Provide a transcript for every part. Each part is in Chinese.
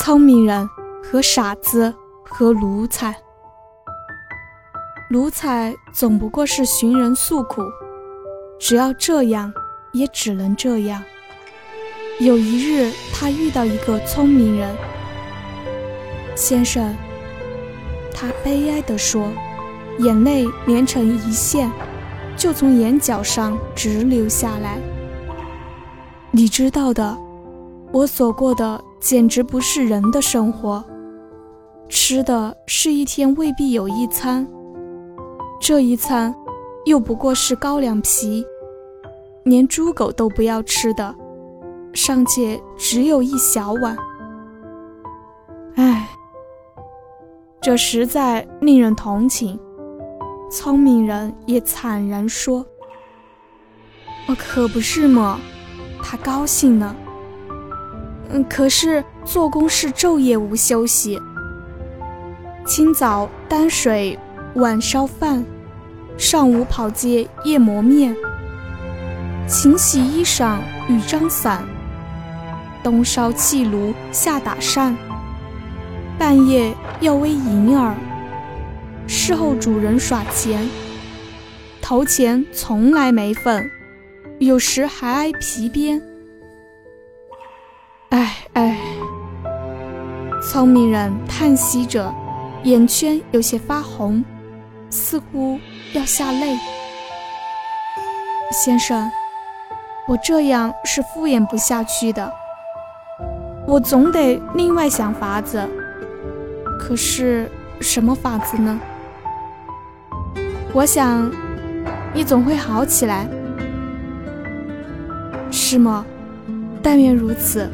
聪明人和傻子和奴才。奴才总不过是寻人诉苦，只要这样，也只能这样。有一日，他遇到一个聪明人，先生，他悲哀地说，眼泪连成一线，就从眼角上直流下来。你知道的，我所过的简直不是人的生活，吃的是一天未必有一餐。这一餐，又不过是高粱皮，连猪狗都不要吃的，尚且只有一小碗。唉，这实在令人同情。聪明人也惨然说：“我可不是嘛。”他高兴了。嗯，可是做工是昼夜无休息，清早担水。晚烧饭，上午跑街，夜磨面，勤洗衣裳，雨张伞，冬烧气炉，夏打扇，半夜要喂银儿，事后主人耍钱，头前从来没份，有时还挨皮鞭。聪明人叹息着，眼圈有些发红。似乎要下泪，先生，我这样是敷衍不下去的，我总得另外想法子。可是什么法子呢？我想，你总会好起来，是吗？但愿如此。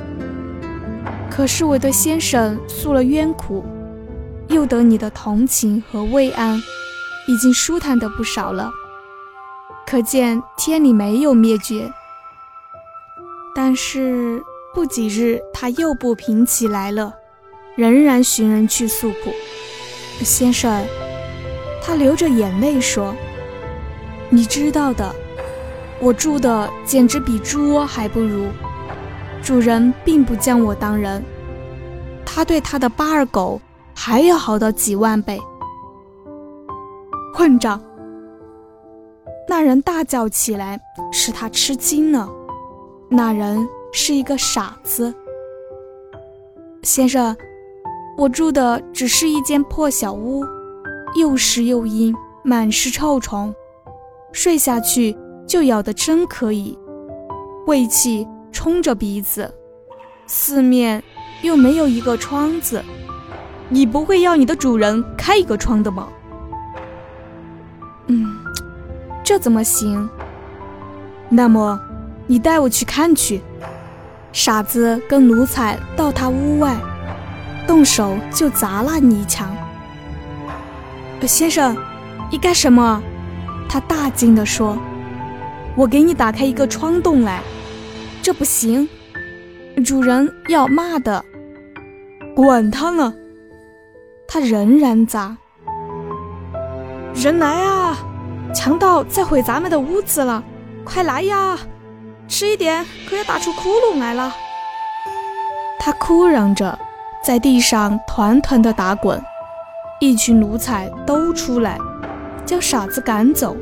可是我对先生诉了冤苦，又得你的同情和慰安。已经舒坦的不少了，可见天理没有灭绝。但是不几日，他又不平起来了，仍然寻人去诉苦。先生，他流着眼泪说：“你知道的，我住的简直比猪窝还不如。主人并不将我当人，他对他的八二狗还要好到几万倍。”混账！那人大叫起来，使他吃惊了。那人是一个傻子。先生，我住的只是一间破小屋，又湿又阴，满是臭虫，睡下去就咬得真可以，胃气冲着鼻子，四面又没有一个窗子。你不会要你的主人开一个窗的吗？嗯，这怎么行？那么，你带我去看去。傻子跟奴才到他屋外，动手就砸烂泥墙。先生，你干什么？他大惊地说：“我给你打开一个窗洞来。”这不行，主人要骂的。管他呢！他仍然砸。人来啊！强盗在毁咱们的屋子了，快来呀！迟一点可要打出窟窿来了。他哭嚷着，在地上团团的打滚。一群奴才都出来，将傻子赶走。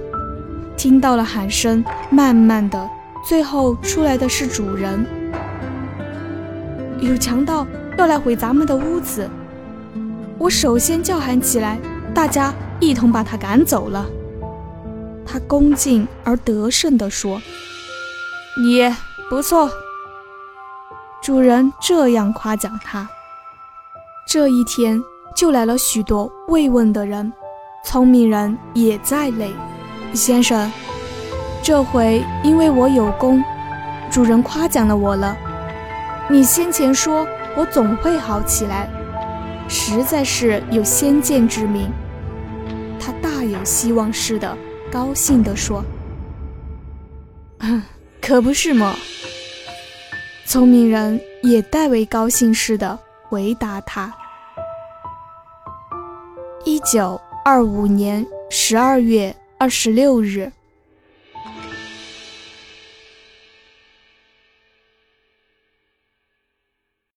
听到了喊声，慢慢的，最后出来的是主人。有强盗要来毁咱们的屋子，我首先叫喊起来，大家。一同把他赶走了。他恭敬而得胜地说：“你不错。”主人这样夸奖他。这一天就来了许多慰问的人，聪明人也在内。先生，这回因为我有功，主人夸奖了我了。你先前说我总会好起来，实在是有先见之明。他大有希望似的，高兴地说：“ 可不是么。”聪明人也代为高兴似的回答他：“一九二五年十二月二十六日。”